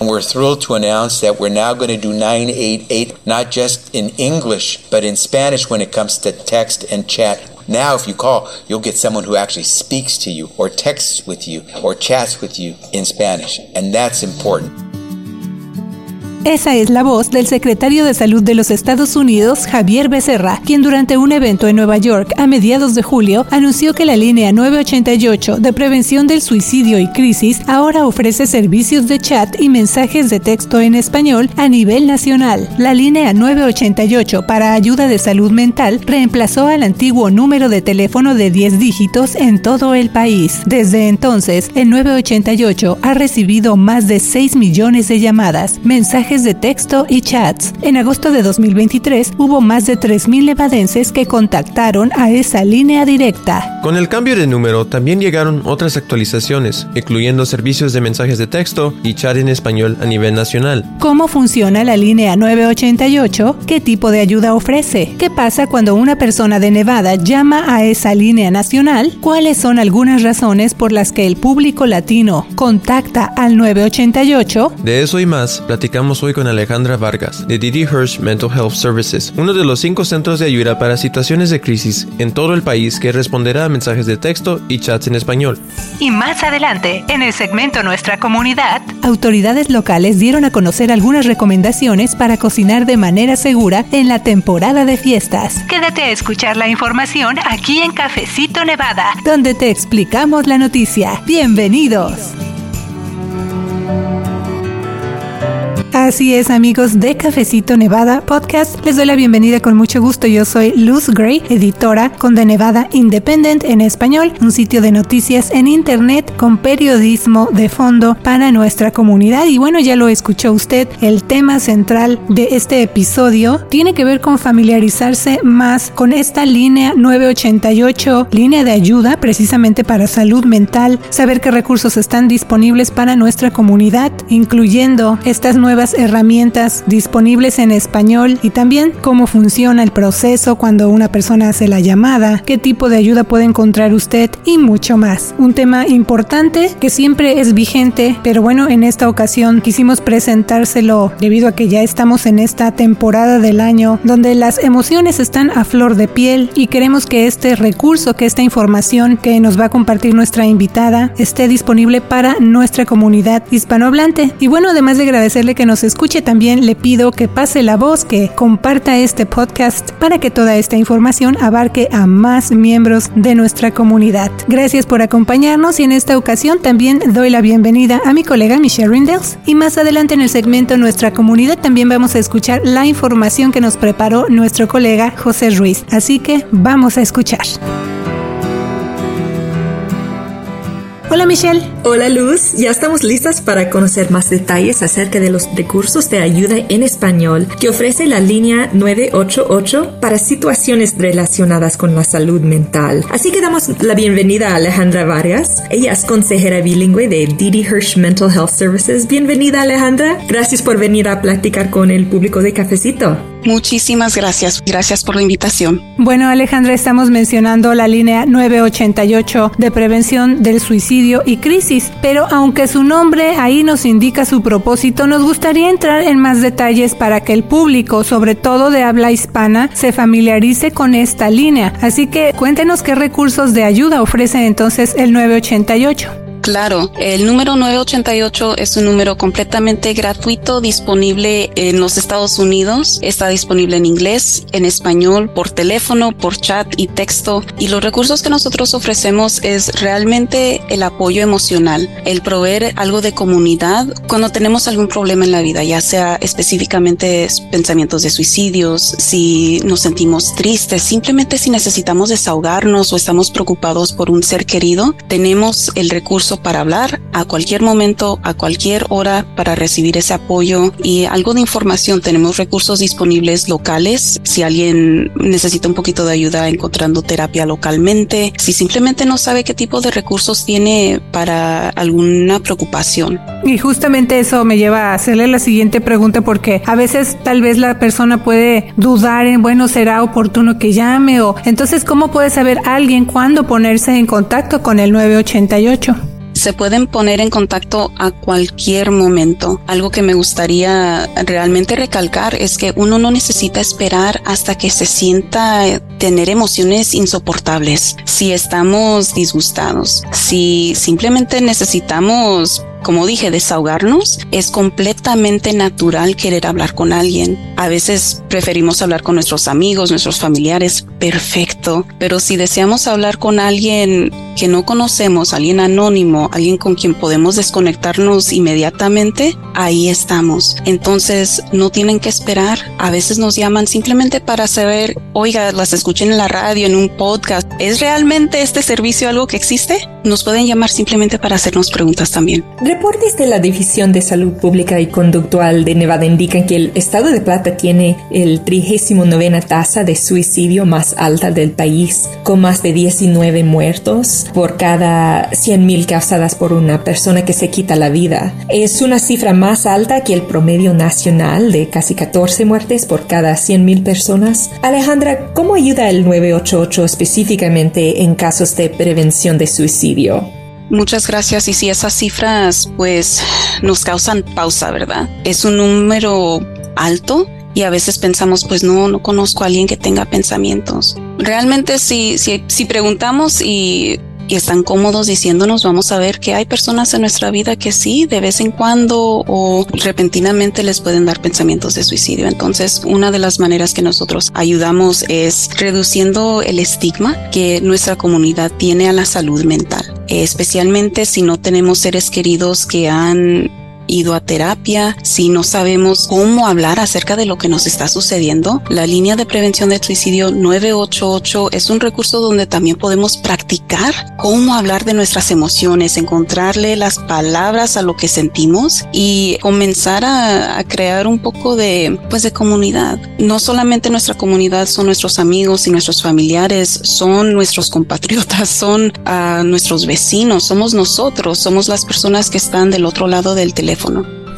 And we're thrilled to announce that we're now going to do 988 not just in English, but in Spanish when it comes to text and chat. Now, if you call, you'll get someone who actually speaks to you, or texts with you, or chats with you in Spanish. And that's important. Esa es la voz del secretario de Salud de los Estados Unidos, Javier Becerra, quien durante un evento en Nueva York a mediados de julio anunció que la línea 988 de prevención del suicidio y crisis ahora ofrece servicios de chat y mensajes de texto en español a nivel nacional. La línea 988 para ayuda de salud mental reemplazó al antiguo número de teléfono de 10 dígitos en todo el país. Desde entonces, el 988 ha recibido más de 6 millones de llamadas, mensajes de texto y chats. En agosto de 2023 hubo más de 3.000 nevadenses que contactaron a esa línea directa. Con el cambio de número también llegaron otras actualizaciones, incluyendo servicios de mensajes de texto y chat en español a nivel nacional. ¿Cómo funciona la línea 988? ¿Qué tipo de ayuda ofrece? ¿Qué pasa cuando una persona de Nevada llama a esa línea nacional? ¿Cuáles son algunas razones por las que el público latino contacta al 988? De eso y más platicamos hoy con Alejandra Vargas, de Didi Hirsch Mental Health Services, uno de los cinco centros de ayuda para situaciones de crisis en todo el país que responderá a mensajes de texto y chats en español. Y más adelante, en el segmento Nuestra Comunidad, autoridades locales dieron a conocer algunas recomendaciones para cocinar de manera segura en la temporada de fiestas. Quédate a escuchar la información aquí en Cafecito Nevada, donde te explicamos la noticia. Bienvenidos. Así es, amigos de Cafecito Nevada Podcast. Les doy la bienvenida con mucho gusto. Yo soy Luz Gray, editora con The Nevada Independent en español, un sitio de noticias en internet con periodismo de fondo para nuestra comunidad. Y bueno, ya lo escuchó usted, el tema central de este episodio tiene que ver con familiarizarse más con esta línea 988, línea de ayuda precisamente para salud mental, saber qué recursos están disponibles para nuestra comunidad, incluyendo estas nuevas herramientas disponibles en español y también cómo funciona el proceso cuando una persona hace la llamada, qué tipo de ayuda puede encontrar usted y mucho más. Un tema importante que siempre es vigente, pero bueno, en esta ocasión quisimos presentárselo debido a que ya estamos en esta temporada del año donde las emociones están a flor de piel y queremos que este recurso, que esta información que nos va a compartir nuestra invitada esté disponible para nuestra comunidad hispanohablante. Y bueno, además de agradecerle que nos escuche también le pido que pase la voz, que comparta este podcast para que toda esta información abarque a más miembros de nuestra comunidad. Gracias por acompañarnos y en esta ocasión también doy la bienvenida a mi colega Michelle Rindels y más adelante en el segmento Nuestra comunidad también vamos a escuchar la información que nos preparó nuestro colega José Ruiz. Así que vamos a escuchar. Hola Michelle. Hola Luz, ya estamos listas para conocer más detalles acerca de los recursos de ayuda en español que ofrece la línea 988 para situaciones relacionadas con la salud mental. Así que damos la bienvenida a Alejandra Vargas. Ella es consejera bilingüe de Didi Hirsch Mental Health Services. Bienvenida Alejandra. Gracias por venir a platicar con el público de Cafecito. Muchísimas gracias. Gracias por la invitación. Bueno, Alejandra, estamos mencionando la línea 988 de prevención del suicidio y crisis, pero aunque su nombre ahí nos indica su propósito, nos gustaría entrar en más detalles para que el público, sobre todo de habla hispana, se familiarice con esta línea. Así que cuéntenos qué recursos de ayuda ofrece entonces el 988. Claro, el número 988 es un número completamente gratuito, disponible en los Estados Unidos. Está disponible en inglés, en español, por teléfono, por chat y texto. Y los recursos que nosotros ofrecemos es realmente el apoyo emocional, el proveer algo de comunidad cuando tenemos algún problema en la vida, ya sea específicamente pensamientos de suicidios, si nos sentimos tristes, simplemente si necesitamos desahogarnos o estamos preocupados por un ser querido, tenemos el recurso para hablar a cualquier momento, a cualquier hora para recibir ese apoyo y algo de información. Tenemos recursos disponibles locales. Si alguien necesita un poquito de ayuda encontrando terapia localmente, si simplemente no sabe qué tipo de recursos tiene para alguna preocupación. Y justamente eso me lleva a hacerle la siguiente pregunta porque a veces tal vez la persona puede dudar en, bueno, será oportuno que llame o entonces, ¿cómo puede saber alguien cuándo ponerse en contacto con el 988? Se pueden poner en contacto a cualquier momento. Algo que me gustaría realmente recalcar es que uno no necesita esperar hasta que se sienta tener emociones insoportables. Si estamos disgustados, si simplemente necesitamos como dije, desahogarnos, es completamente natural querer hablar con alguien. A veces preferimos hablar con nuestros amigos, nuestros familiares, perfecto, pero si deseamos hablar con alguien que no conocemos, alguien anónimo, alguien con quien podemos desconectarnos inmediatamente, ahí estamos. Entonces, no tienen que esperar. A veces nos llaman simplemente para saber, oiga, las escuchen en la radio, en un podcast. ¿Es realmente este servicio algo que existe? Nos pueden llamar simplemente para hacernos preguntas también. Reportes de la División de Salud Pública y Conductual de Nevada indican que el estado de Plata tiene el 39 tasa de suicidio más alta del país, con más de 19 muertos por cada 100.000 causadas por una persona que se quita la vida. Es una cifra más alta que el promedio nacional de casi 14 muertes por cada 100.000 personas. Alejandra, ¿cómo ayuda el 988 específicamente en casos de prevención de suicidio? Muchas gracias. Y si esas cifras pues nos causan pausa, ¿verdad? Es un número alto y a veces pensamos, pues no, no conozco a alguien que tenga pensamientos. Realmente si, si, si preguntamos y y están cómodos diciéndonos, vamos a ver que hay personas en nuestra vida que sí, de vez en cuando o repentinamente les pueden dar pensamientos de suicidio. Entonces, una de las maneras que nosotros ayudamos es reduciendo el estigma que nuestra comunidad tiene a la salud mental, especialmente si no tenemos seres queridos que han ido a terapia, si no sabemos cómo hablar acerca de lo que nos está sucediendo, la línea de prevención del suicidio 988 es un recurso donde también podemos practicar cómo hablar de nuestras emociones, encontrarle las palabras a lo que sentimos y comenzar a, crear un poco de, pues, de comunidad. No solamente nuestra comunidad son nuestros amigos y nuestros familiares, son nuestros compatriotas, son uh, nuestros vecinos, somos nosotros, somos las personas que están del otro lado del teléfono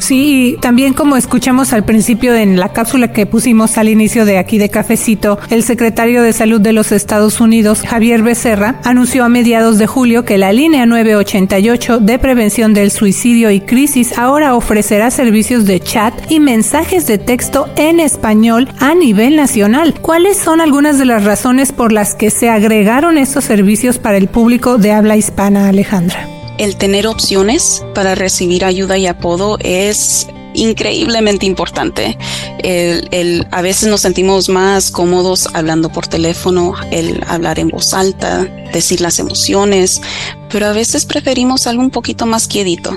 Sí, también como escuchamos al principio en la cápsula que pusimos al inicio de aquí de Cafecito, el secretario de Salud de los Estados Unidos, Javier Becerra, anunció a mediados de julio que la línea 988 de prevención del suicidio y crisis ahora ofrecerá servicios de chat y mensajes de texto en español a nivel nacional. ¿Cuáles son algunas de las razones por las que se agregaron estos servicios para el público de habla hispana, Alejandra? El tener opciones para recibir ayuda y apodo es increíblemente importante. El, a veces nos sentimos más cómodos hablando por teléfono, el hablar en voz alta, decir las emociones, pero a veces preferimos algo un poquito más quiedito.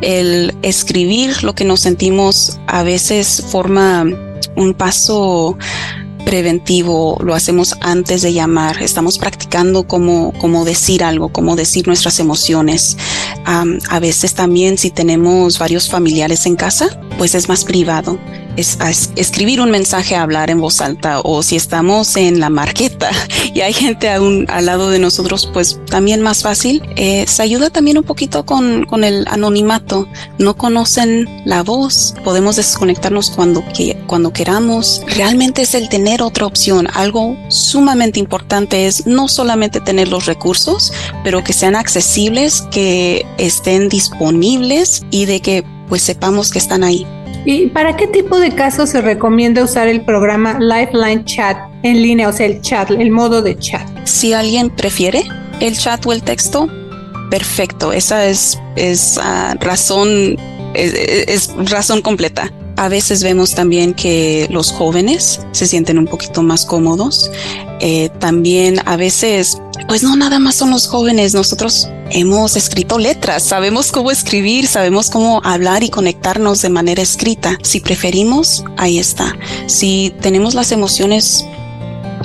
El escribir lo que nos sentimos a veces forma un paso preventivo, lo hacemos antes de llamar, estamos practicando cómo, cómo decir algo, cómo decir nuestras emociones. a veces también si tenemos varios familiares en casa, pues es más privado es, escribir un mensaje, hablar en voz alta o si estamos en la marqueta y hay gente al lado de nosotros, pues también más fácil. Eh, se ayuda también un poquito con, con, el anonimato. No conocen la voz, podemos desconectarnos cuando, cuando queramos. Realmente es el tener otra opción. Algo sumamente importante es no solamente tener los recursos, pero que sean accesibles, que estén disponibles y de que pues sepamos que están ahí. ¿Y para qué tipo de casos se recomienda usar el programa Lifeline Chat en línea, o sea, el chat, el modo de chat? Si alguien prefiere el chat o el texto, perfecto. Esa es, es ah, razón, es, razón completa. A veces vemos también que los jóvenes se sienten un poquito más cómodos. Eh, también a veces, pues no nada más son los jóvenes, nosotros hemos escrito letras, sabemos cómo escribir, sabemos cómo hablar y conectarnos de manera escrita. Si preferimos, ahí está. Si tenemos las emociones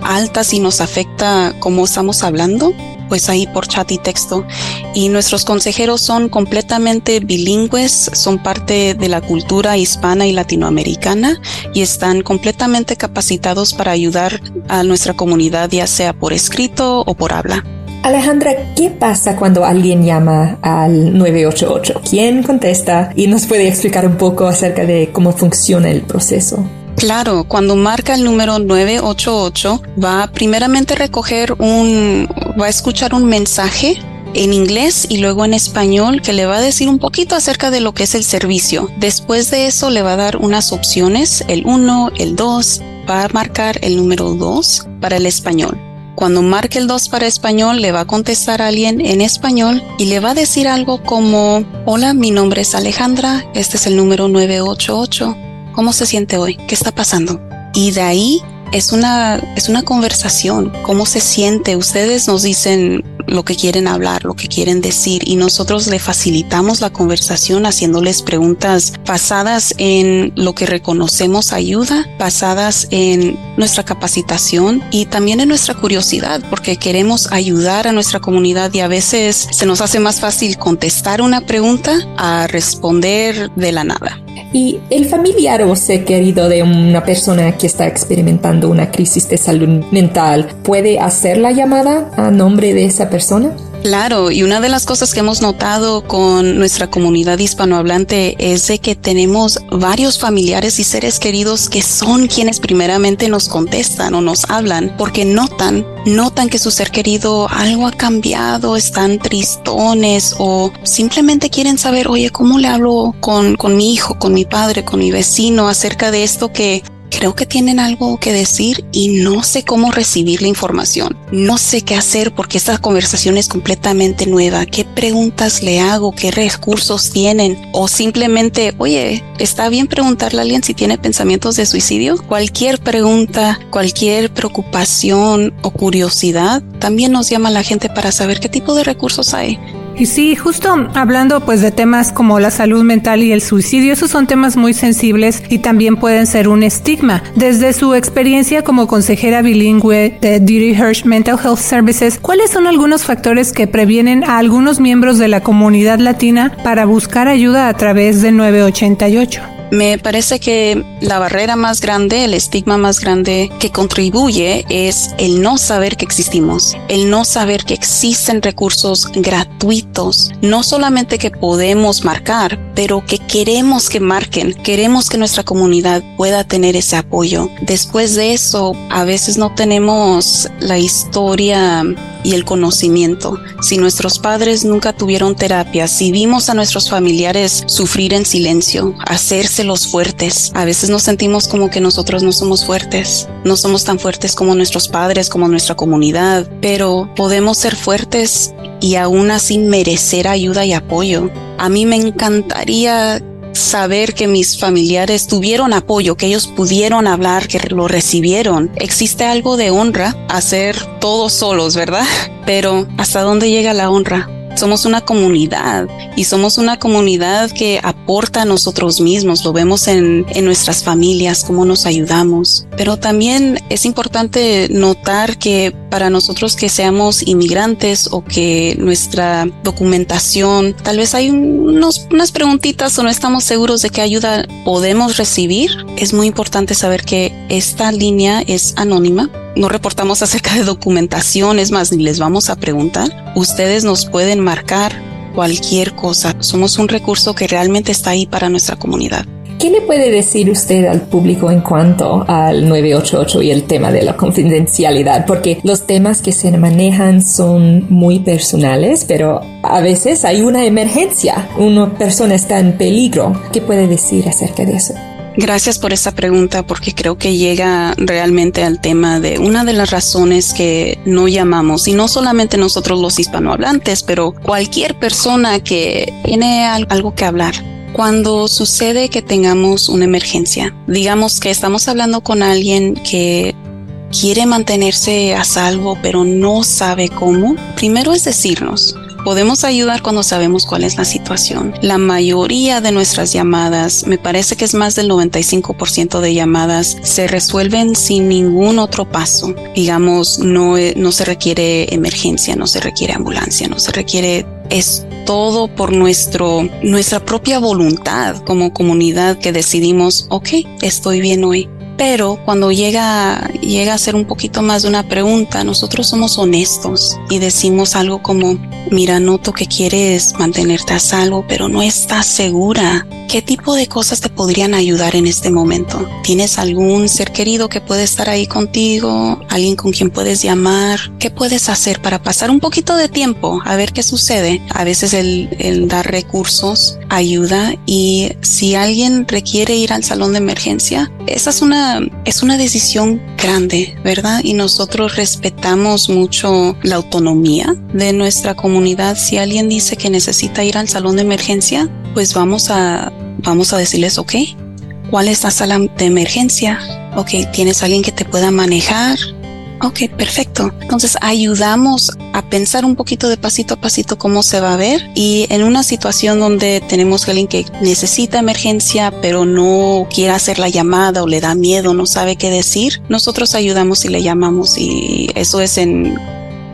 altas y nos afecta cómo estamos hablando, pues ahí por chat y texto. Y nuestros consejeros son completamente bilingües, son parte de la cultura hispana y latinoamericana y están completamente capacitados para ayudar a nuestra comunidad, ya sea por escrito o por habla. Alejandra, ¿qué pasa cuando alguien llama al 988? ¿Quién contesta? Y nos puede explicar un poco acerca de cómo funciona el proceso. Claro, cuando marca el número 988 va primeramente a recoger un, va a escuchar un mensaje en inglés y luego en español que le va a decir un poquito acerca de lo que es el servicio. Después de eso le va a dar unas opciones, el 1, el 2, va a marcar el número 2 para el español. Cuando marque el 2 para español, le va a contestar a alguien en español y le va a decir algo como, hola, mi nombre es Alejandra, este es el número 988. ¿Cómo se siente hoy? ¿Qué está pasando? Y de ahí es una, es una conversación. ¿Cómo se siente? Ustedes nos dicen lo que quieren hablar, lo que quieren decir y nosotros le facilitamos la conversación haciéndoles preguntas basadas en lo que reconocemos ayuda, basadas en nuestra capacitación y también en nuestra curiosidad porque queremos ayudar a nuestra comunidad y a veces se nos hace más fácil contestar una pregunta a responder de la nada. ¿Y el familiar o ser querido de una persona que está experimentando una crisis de salud mental puede hacer la llamada a nombre de esa persona? Claro, y una de las cosas que hemos notado con nuestra comunidad hispanohablante es de que tenemos varios familiares y seres queridos que son quienes primeramente nos contestan o nos hablan porque notan, notan que su ser querido algo ha cambiado, están tristones o simplemente quieren saber, oye, ¿cómo le hablo con, con mi hijo, con mi padre, con mi vecino acerca de esto que creo que tienen algo que decir y no sé cómo recibir la información. No sé qué hacer porque esta conversación es completamente nueva. ¿Qué preguntas le hago? ¿Qué recursos tienen? O simplemente, oye, ¿está bien preguntarle a alguien si tiene pensamientos de suicidio? Cualquier pregunta, cualquier preocupación o curiosidad también nos llama a la gente para saber qué tipo de recursos hay. Y sí, justo hablando pues de temas como la salud mental y el suicidio, esos son temas muy sensibles y también pueden ser un estigma. Desde su experiencia como consejera bilingüe de Didi Hirsch Mental Health Services, ¿cuáles son algunos factores que previenen a algunos miembros de la comunidad latina para buscar ayuda a través de 988? Me parece que la barrera más grande, el estigma más grande que contribuye es el no saber que existimos, el no saber que existen recursos gratuitos, no solamente que podemos marcar, pero que queremos que marquen, queremos que nuestra comunidad pueda tener ese apoyo. Después de eso, a veces no tenemos la historia y el conocimiento. Si nuestros padres nunca tuvieron terapia, si vimos a nuestros familiares sufrir en silencio, hacerse los fuertes, a veces nos sentimos como que nosotros no somos fuertes, no somos tan fuertes como nuestros padres, como nuestra comunidad, pero podemos ser fuertes y aún así merecer ayuda y apoyo. A mí me encantaría saber que mis familiares tuvieron apoyo, que ellos pudieron hablar, que lo recibieron. Existe algo de honra hacer todos solos, ¿verdad? Pero ¿hasta dónde llega la honra? Somos una comunidad y somos una comunidad que aporta a nosotros mismos. Lo vemos en, en nuestras familias, cómo nos ayudamos. Pero también es importante notar que para nosotros que seamos inmigrantes o que nuestra documentación, tal vez hay unos, unas preguntitas o no estamos seguros de qué ayuda podemos recibir, es muy importante saber que esta línea es anónima no reportamos acerca de documentación, es más, ni les vamos a preguntar. Ustedes nos pueden marcar cualquier cosa. Somos un recurso que realmente está ahí para nuestra comunidad. ¿Qué le puede decir usted al público en cuanto al 988 y el tema de la confidencialidad? Porque los temas que se manejan son muy personales, pero a veces hay una emergencia, una persona está en peligro. ¿Qué puede decir acerca de eso? Gracias por esa pregunta porque creo que llega realmente al tema de una de las razones que no llamamos y no solamente nosotros los hispanohablantes, pero cualquier persona que tiene algo que hablar. Cuando sucede que tengamos una emergencia, digamos que estamos hablando con alguien que quiere mantenerse a salvo pero no sabe cómo, primero es decirnos, Podemos ayudar cuando sabemos cuál es la situación. La mayoría de nuestras llamadas, me parece que es más del 95% de llamadas, se resuelven sin ningún otro paso. Digamos, no, no se requiere emergencia, no se requiere ambulancia, no se requiere es todo por nuestro, nuestra propia voluntad como comunidad que decidimos, ok, estoy bien hoy, pero cuando llega, llega a ser un poquito más de una pregunta, nosotros somos honestos y decimos algo como, mira, noto que quieres mantenerte a salvo, pero no estás segura. ¿Qué tipo de cosas te podrían ayudar en este momento? ¿Tienes algún ser querido que puede estar ahí contigo? ¿Alguien con quien puedes llamar? ¿Qué puedes hacer para pasar un poquito de tiempo a ver qué sucede? A veces el, dar recursos ayuda y si alguien requiere ir al salón de emergencia, esa es una, es una decisión grande, ¿verdad? Y nosotros respetamos mucho la autonomía de nuestra comunidad. Si alguien dice que necesita ir al salón de emergencia, pues vamos a, vamos a decirles, ok, ¿cuál es la sala de emergencia? Ok, ¿tienes alguien que te pueda manejar? Ok, perfecto. Entonces ayudamos a pensar un poquito de pasito a pasito cómo se va a ver y en una situación donde tenemos a alguien que necesita emergencia pero no quiere hacer la llamada o le da miedo, no sabe qué decir, nosotros ayudamos y le llamamos y eso es en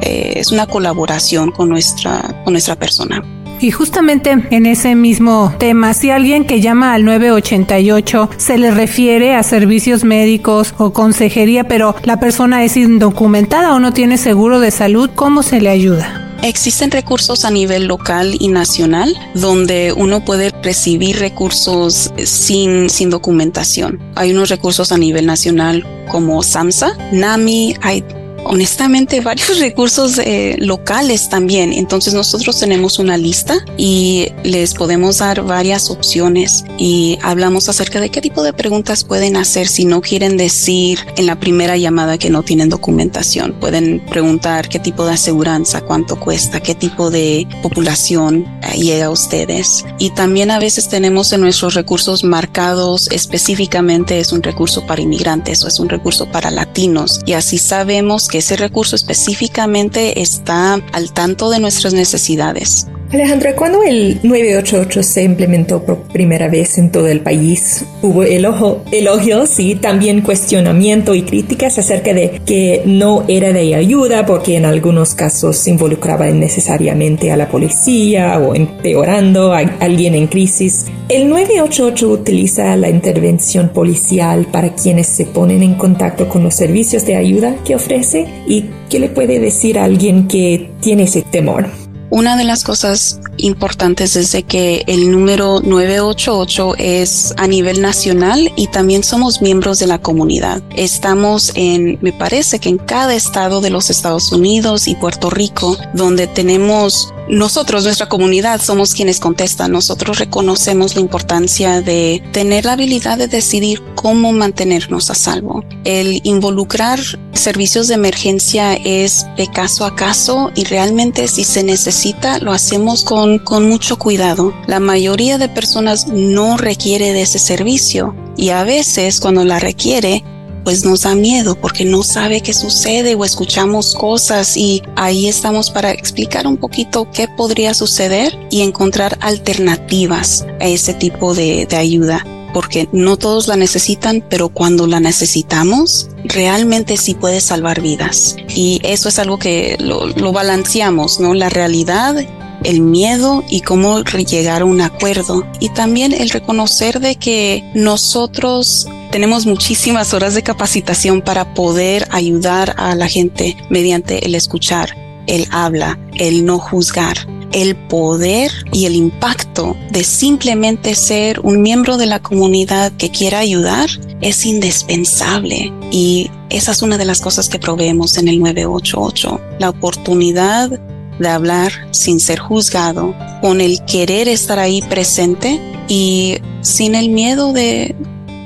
eh, es una colaboración con nuestra con nuestra persona. Y justamente en ese mismo tema, si alguien que llama al 988 se le refiere a servicios médicos o consejería, pero la persona es indocumentada o no tiene seguro de salud, ¿cómo se le ayuda? Existen recursos a nivel local y nacional donde uno puede recibir recursos sin, sin documentación. Hay unos recursos a nivel nacional como SAMSA, NAMI, hay honestamente varios recursos eh, locales también. Entonces nosotros tenemos una lista y les podemos dar varias opciones y hablamos acerca de qué tipo de preguntas pueden hacer si no quieren decir en la primera llamada que no tienen documentación. Pueden preguntar qué tipo de aseguranza, cuánto cuesta, qué tipo de población eh, llega a ustedes. Y también a veces tenemos en nuestros recursos marcados específicamente es un recurso para inmigrantes o es un recurso para latinos y así sabemos que ese recurso específicamente está al tanto de nuestras necesidades. Alejandra, cuando el 988 se implementó por primera vez en todo el país, hubo elogios y también cuestionamiento y críticas acerca de que no era de ayuda porque en algunos casos involucraba innecesariamente a la policía o empeorando a alguien en crisis. El 988 utiliza la intervención policial para quienes se ponen en contacto con los servicios de ayuda que ofrece y qué le puede decir a alguien que tiene ese temor. Una de las cosas importantes es de que el número 988 es a nivel nacional y también somos miembros de la comunidad. Estamos en, me parece que en cada estado de los Estados Unidos y Puerto Rico, donde tenemos nosotros, nuestra comunidad, somos quienes contestan. Nosotros reconocemos la importancia de tener la habilidad de decidir cómo mantenernos a salvo. El involucrar servicios de emergencia es de caso a caso y realmente si se necesita lo hacemos con, con mucho cuidado. La mayoría de personas no requiere de ese servicio y a veces cuando la requiere pues nos da miedo porque no sabe qué sucede o escuchamos cosas y ahí estamos para explicar un poquito qué podría suceder y encontrar alternativas a ese tipo de, ayuda porque no todos la necesitan, pero cuando la necesitamos, realmente sí puede salvar vidas. Y eso es algo que lo, balanceamos, ¿no? La realidad el miedo y cómo llegar a un acuerdo y también el reconocer de que nosotros tenemos muchísimas horas de capacitación para poder ayudar a la gente mediante el escuchar, el habla, el no juzgar, el poder y el impacto de simplemente ser un miembro de la comunidad que quiera ayudar es indispensable y esa es una de las cosas que proveemos en el 988, la oportunidad de hablar sin ser juzgado, con el querer estar ahí presente y sin el miedo de,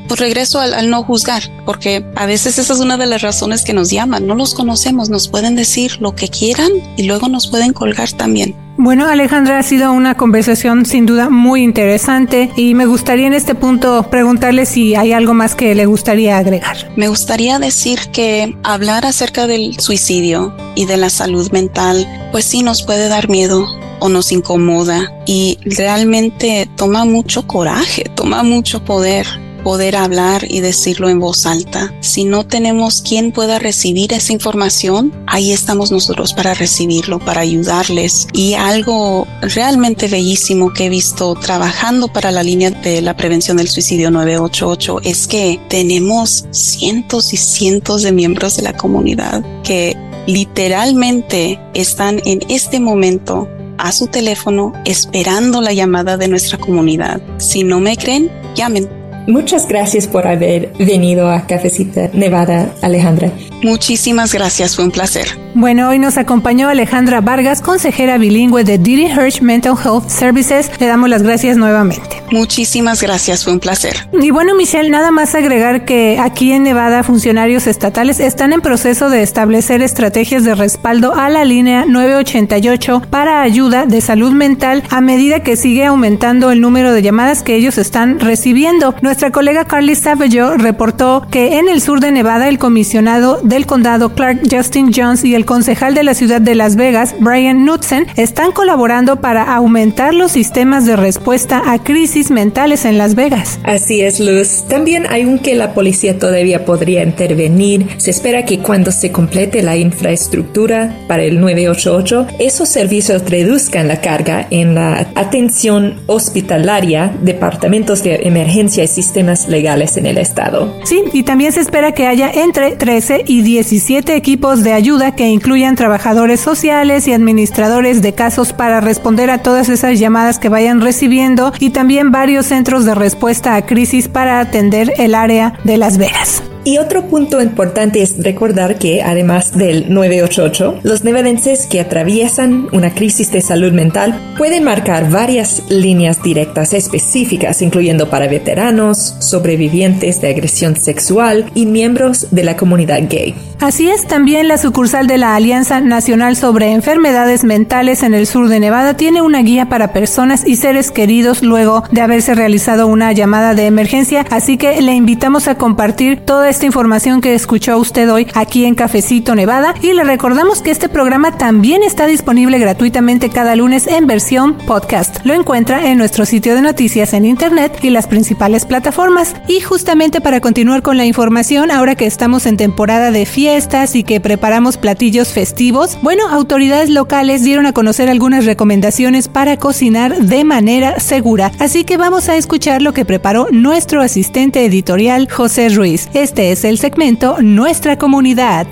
pues regreso al, no juzgar, porque a veces esa es una de las razones que nos llaman, no los conocemos, nos pueden decir lo que quieran y luego nos pueden colgar también. Bueno, Alejandra, ha sido una conversación sin duda muy interesante y me gustaría en este punto preguntarle si hay algo más que le gustaría agregar. Me gustaría decir que hablar acerca del suicidio y de la salud mental, pues sí nos puede dar miedo o nos incomoda y realmente toma mucho coraje, toma mucho poder poder hablar y decirlo en voz alta. Si no tenemos quien pueda recibir esa información, ahí estamos nosotros para recibirlo, para ayudarles. Y algo realmente bellísimo que he visto trabajando para la línea de la prevención del suicidio 988 es que tenemos cientos y cientos de miembros de la comunidad que literalmente están en este momento a su teléfono esperando la llamada de nuestra comunidad. Si no me creen, llamen. Muchas gracias por haber venido a Cafecita Nevada, Alejandra. Muchísimas gracias, fue un placer. Bueno, hoy nos acompañó Alejandra Vargas, consejera bilingüe de Didi Hirsch Mental Health Services. Le damos las gracias nuevamente. Muchísimas gracias, fue un placer. Y bueno, Michelle, nada más agregar que aquí en Nevada funcionarios estatales están en proceso de establecer estrategias de respaldo a la línea 988 para ayuda de salud mental a medida que sigue aumentando el número de llamadas que ellos están recibiendo. Nuestra colega Carly Savage reportó que en el sur de Nevada el comisionado del condado Clark Justin Jones y el concejal de la ciudad de Las Vegas, Brian Knudsen, están colaborando para aumentar los sistemas de respuesta a crisis mentales en Las Vegas. Así es, Luz. También hay un que la policía todavía podría intervenir. Se espera que cuando se complete la infraestructura para el 988, esos servicios reduzcan la carga en la atención hospitalaria, departamentos de emergencia y sistemas legales en el estado. Sí, y también se espera que haya entre 13 y 17 equipos de ayuda que incluyan trabajadores sociales y administradores de casos para responder a todas esas llamadas que vayan recibiendo y también varios centros de respuesta a crisis para atender el área de Las Vegas. Y otro punto importante es recordar que, además del 988, los nevadenses que atraviesan una crisis de salud mental pueden marcar varias líneas directas específicas, incluyendo para veteranos, sobrevivientes de agresión sexual y miembros de la comunidad gay. Así es, también la sucursal de la Alianza Nacional sobre Enfermedades Mentales en el sur de Nevada tiene una guía para personas y seres queridos luego de haberse realizado una llamada de emergencia, así que le invitamos a compartir toda esta información que escuchó usted hoy aquí en Cafecito Nevada y le recordamos que este programa también está disponible gratuitamente cada lunes en versión podcast. Lo encuentra en nuestro sitio de noticias en internet y las principales plataformas. Y justamente para continuar con la información, ahora que estamos en temporada de fiestas y que preparamos platillos festivos, bueno, autoridades locales dieron a conocer algunas recomendaciones para cocinar de manera segura. Así que vamos a escuchar lo que preparó nuestro asistente editorial José Ruiz. Este es el segmento Nuestra Comunidad.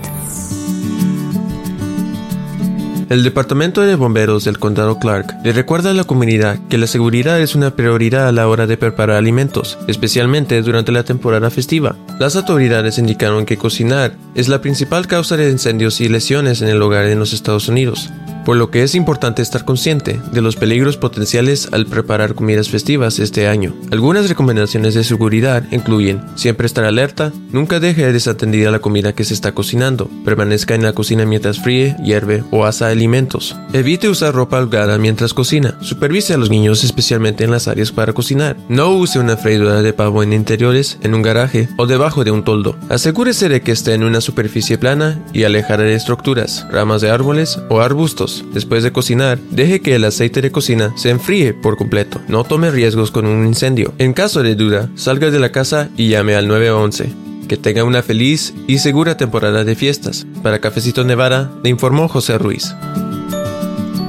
El Departamento de Bomberos del Condado Clark le recuerda a la comunidad que la seguridad es una prioridad a la hora de preparar alimentos, especialmente durante la temporada festiva. Las autoridades indicaron que cocinar es la principal causa de incendios y lesiones en el hogar en los Estados Unidos por lo que es importante estar consciente de los peligros potenciales al preparar comidas festivas este año. Algunas recomendaciones de seguridad incluyen siempre estar alerta, nunca deje desatendida la comida que se está cocinando, permanezca en la cocina mientras fríe, hierve o asa alimentos, evite usar ropa holgada mientras cocina, supervise a los niños especialmente en las áreas para cocinar, no use una freidora de pavo en interiores, en un garaje o debajo de un toldo, asegúrese de que esté en una superficie plana y alejada de estructuras, ramas de árboles o arbustos, Después de cocinar, deje que el aceite de cocina se enfríe por completo. No tome riesgos con un incendio. En caso de duda, salga de la casa y llame al 911. Que tenga una feliz y segura temporada de fiestas. Para Cafecito Nevada, le informó José Ruiz.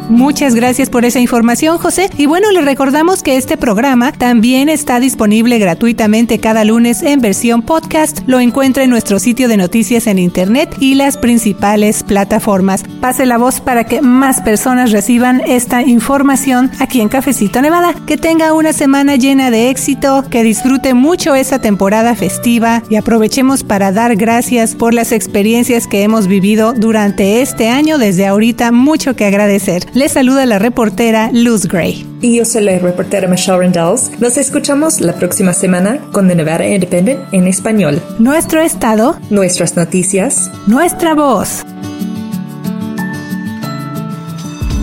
Muchas gracias por esa información, José. Y bueno, le recordamos que este programa también está disponible gratuitamente cada lunes en versión podcast. Lo encuentra en nuestro sitio de noticias en internet y las principales plataformas. Pase la voz para que más personas reciban esta información aquí en Cafecito Nevada. Que tenga una semana llena de éxito, que disfrute mucho esa temporada festiva y aprovechemos para dar gracias por las experiencias que hemos vivido durante este año. Desde ahorita, mucho que agradecer. Les saluda la reportera Luz Gray. Y yo soy la reportera Michelle Rendells. Nos escuchamos la próxima semana con The Nevada Independent en español. Nuestro estado, nuestras noticias, nuestra voz